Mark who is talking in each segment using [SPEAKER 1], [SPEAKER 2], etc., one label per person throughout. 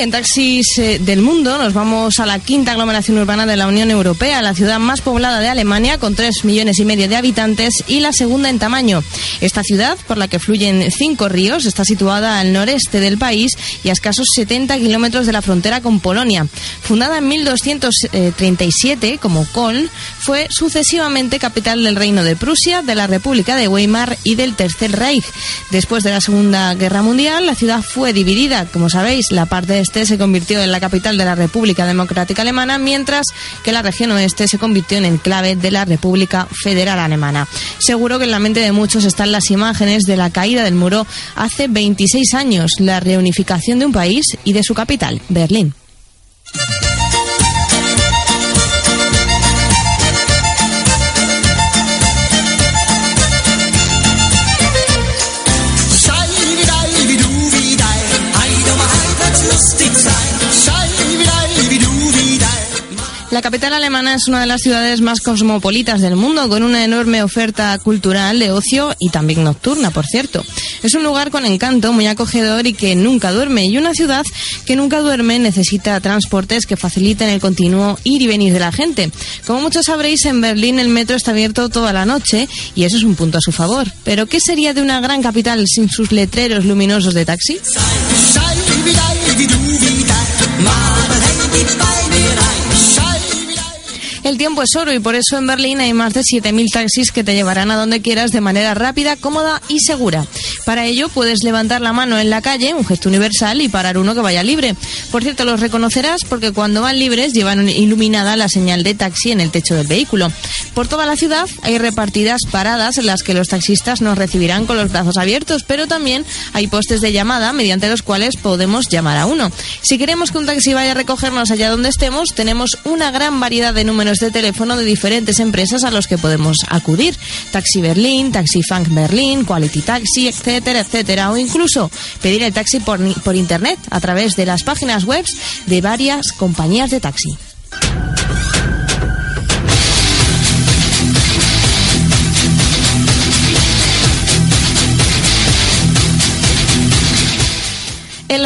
[SPEAKER 1] En Taxis eh, del Mundo nos vamos a la quinta aglomeración urbana de la Unión Europea, la ciudad más poblada de Alemania con tres millones y medio de habitantes y la segunda en tamaño. Esta ciudad, por la que fluyen cinco ríos, está situada al noreste del país y a escasos 70 kilómetros de la frontera con Polonia. Fundada en 1237 como Köln, fue sucesivamente capital del Reino de Prusia, de la República de Weimar y del Tercer Reich. Después de la Segunda Guerra Mundial, la ciudad fue dividida. Como sabéis, la parte este se convirtió en la capital de la República Democrática Alemana, mientras que la región oeste se convirtió en enclave de la República Federal Alemana. Seguro que en la mente de muchos están las imágenes de la caída del muro hace 26 años, la reunificación de un país y de su capital, Berlín. La capital alemana es una de las ciudades más cosmopolitas del mundo, con una enorme oferta cultural, de ocio y también nocturna, por cierto. Es un lugar con encanto, muy acogedor y que nunca duerme. Y una ciudad que nunca duerme necesita transportes que faciliten el continuo ir y venir de la gente. Como muchos sabréis, en Berlín el metro está abierto toda la noche y eso es un punto a su favor. Pero ¿qué sería de una gran capital sin sus letreros luminosos de taxi? El tiempo es oro y por eso en Berlín hay más de 7.000 taxis que te llevarán a donde quieras de manera rápida, cómoda y segura. Para ello puedes levantar la mano en la calle, un gesto universal, y parar uno que vaya libre. Por cierto, los reconocerás porque cuando van libres llevan iluminada la señal de taxi en el techo del vehículo. Por toda la ciudad hay repartidas paradas en las que los taxistas nos recibirán con los brazos abiertos, pero también hay postes de llamada mediante los cuales podemos llamar a uno. Si queremos que un taxi vaya a recogernos allá donde estemos, tenemos una gran variedad de números de teléfono de diferentes empresas a los que podemos acudir. Taxi Berlín, Taxi Funk Berlín, Quality Taxi, etcétera, etcétera. O incluso pedir el taxi por, por internet a través de las páginas web de varias compañías de taxi.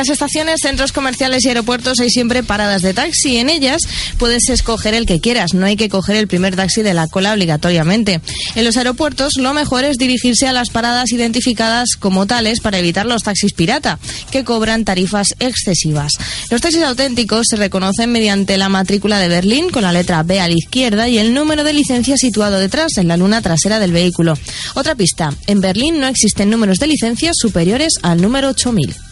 [SPEAKER 1] Las estaciones, centros comerciales y aeropuertos hay siempre paradas de taxi. En ellas puedes escoger el que quieras, no hay que coger el primer taxi de la cola obligatoriamente. En los aeropuertos lo mejor es dirigirse a las paradas identificadas como tales para evitar los taxis pirata, que cobran tarifas excesivas. Los taxis auténticos se reconocen mediante la matrícula de Berlín con la letra B a la izquierda y el número de licencia situado detrás en la luna trasera del vehículo. Otra pista, en Berlín no existen números de licencia superiores al número 8000.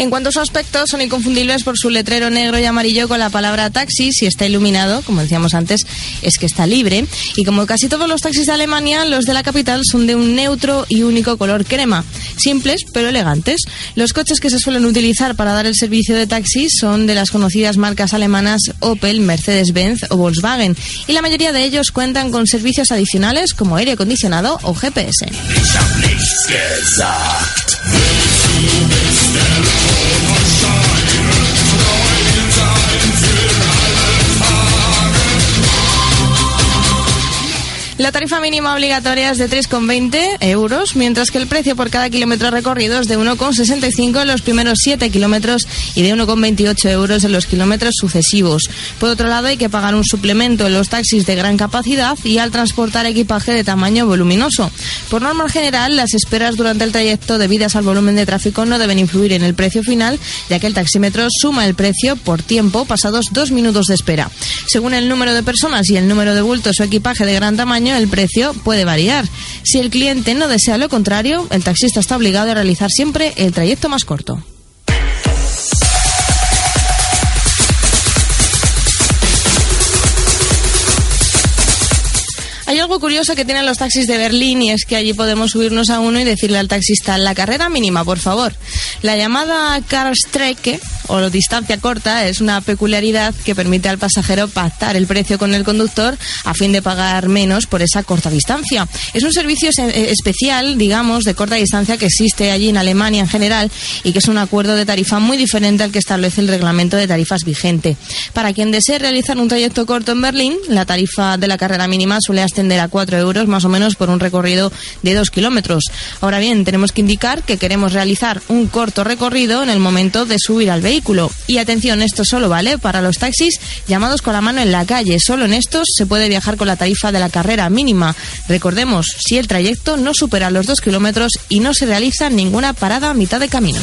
[SPEAKER 1] En cuanto a su aspecto, son inconfundibles por su letrero negro y amarillo con la palabra taxi. Si está iluminado, como decíamos antes, es que está libre. Y como casi todos los taxis de Alemania, los de la capital son de un neutro y único color crema. Simples, pero elegantes. Los coches que se suelen utilizar para dar el servicio de taxi son de las conocidas marcas alemanas Opel, Mercedes-Benz o Volkswagen. Y la mayoría de ellos cuentan con servicios adicionales como aire acondicionado o GPS. La tarifa mínima obligatoria es de 3,20 euros, mientras que el precio por cada kilómetro recorrido es de 1,65 en los primeros 7 kilómetros y de 1,28 euros en los kilómetros sucesivos. Por otro lado, hay que pagar un suplemento en los taxis de gran capacidad y al transportar equipaje de tamaño voluminoso. Por norma general, las esperas durante el trayecto debidas al volumen de tráfico no deben influir en el precio final, ya que el taxímetro suma el precio por tiempo pasados dos minutos de espera. Según el número de personas y el número de bultos o equipaje de gran tamaño, el precio puede variar. Si el cliente no desea lo contrario, el taxista está obligado a realizar siempre el trayecto más corto. Hay algo curioso que tienen los taxis de Berlín y es que allí podemos subirnos a uno y decirle al taxista la carrera mínima, por favor. La llamada Karstrecke o distancia corta es una peculiaridad que permite al pasajero pactar el precio con el conductor a fin de pagar menos por esa corta distancia. Es un servicio se- especial, digamos, de corta distancia que existe allí en Alemania en general y que es un acuerdo de tarifa muy diferente al que establece el reglamento de tarifas vigente. Para quien desee realizar un trayecto corto en Berlín, la tarifa de la carrera mínima suele ascender a 4 euros más o menos por un recorrido de 2 kilómetros. Ahora bien, tenemos que indicar que queremos realizar un corto recorrido en el momento de subir al vehículo. Y atención, esto solo vale para los taxis llamados con la mano en la calle. Solo en estos se puede viajar con la tarifa de la carrera mínima. Recordemos, si el trayecto no supera los 2 kilómetros y no se realiza ninguna parada a mitad de camino.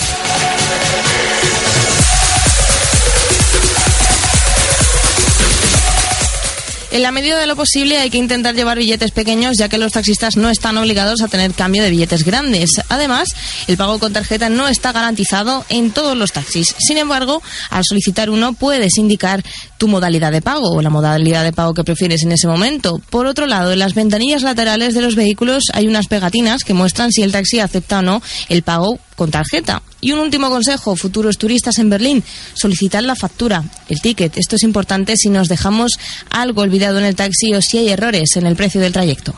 [SPEAKER 1] En la medida de lo posible hay que intentar llevar billetes pequeños ya que los taxistas no están obligados a tener cambio de billetes grandes. Además, el pago con tarjeta no está garantizado en todos los taxis. Sin embargo, al solicitar uno puedes indicar tu modalidad de pago o la modalidad de pago que prefieres en ese momento. Por otro lado, en las ventanillas laterales de los vehículos hay unas pegatinas que muestran si el taxi acepta o no el pago con tarjeta. Y un último consejo, futuros turistas en Berlín, solicitar la factura, el ticket. Esto es importante si nos dejamos algo olvidado en el taxi o si hay errores en el precio del trayecto.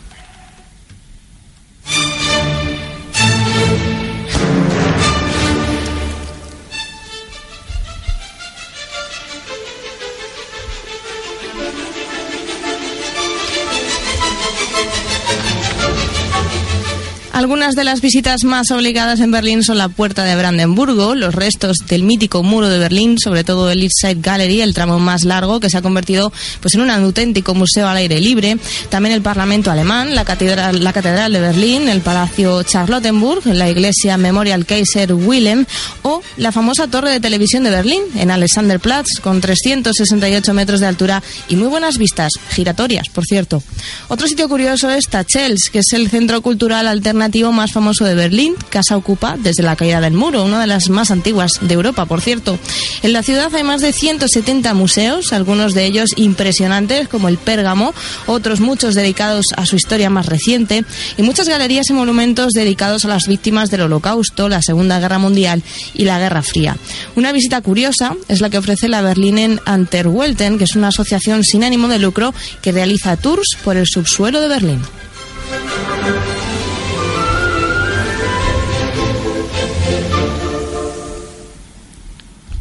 [SPEAKER 1] Algunas de las visitas más obligadas en Berlín son la Puerta de Brandenburgo, los restos del mítico muro de Berlín, sobre todo el East Side Gallery, el tramo más largo que se ha convertido pues en un auténtico museo al aire libre. También el Parlamento alemán, la catedral, la catedral de Berlín, el Palacio Charlottenburg, la iglesia Memorial Kaiser Wilhelm o la famosa torre de televisión de Berlín en Alexanderplatz con 368 metros de altura y muy buenas vistas, giratorias, por cierto. Otro sitio curioso es Tachels, que es el centro cultural alternativo más famoso de Berlín, casa ocupa desde la caída del muro, una de las más antiguas de Europa, por cierto. En la ciudad hay más de 170 museos, algunos de ellos impresionantes, como el Pérgamo, otros muchos dedicados a su historia más reciente, y muchas galerías y monumentos dedicados a las víctimas del Holocausto, la Segunda Guerra Mundial y la Guerra Fría. Una visita curiosa es la que ofrece la Berlinen Anterwelten, que es una asociación sin ánimo de lucro que realiza tours por el subsuelo de Berlín.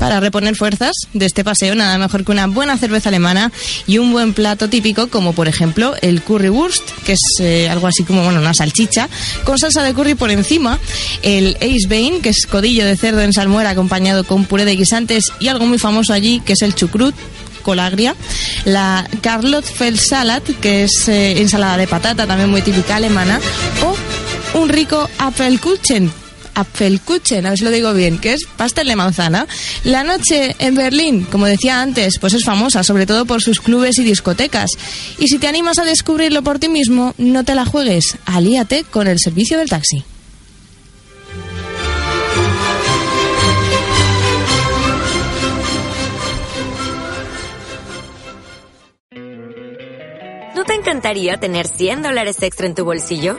[SPEAKER 1] Para reponer fuerzas de este paseo, nada mejor que una buena cerveza alemana y un buen plato típico, como por ejemplo el currywurst, que es eh, algo así como bueno, una salchicha, con salsa de curry por encima, el Eisbein, que es codillo de cerdo en salmuera acompañado con puré de guisantes, y algo muy famoso allí, que es el chucrut, colagria, la Karlotfeld Salad, que es eh, ensalada de patata, también muy típica alemana, o un rico Apfelkuchen, Apfelkuchen, a ver si lo digo bien, que es pastel de manzana. La noche en Berlín, como decía antes, pues es famosa, sobre todo por sus clubes y discotecas. Y si te animas a descubrirlo por ti mismo, no te la juegues, alíate con el servicio del taxi.
[SPEAKER 2] ¿No te encantaría tener 100 dólares extra en tu bolsillo?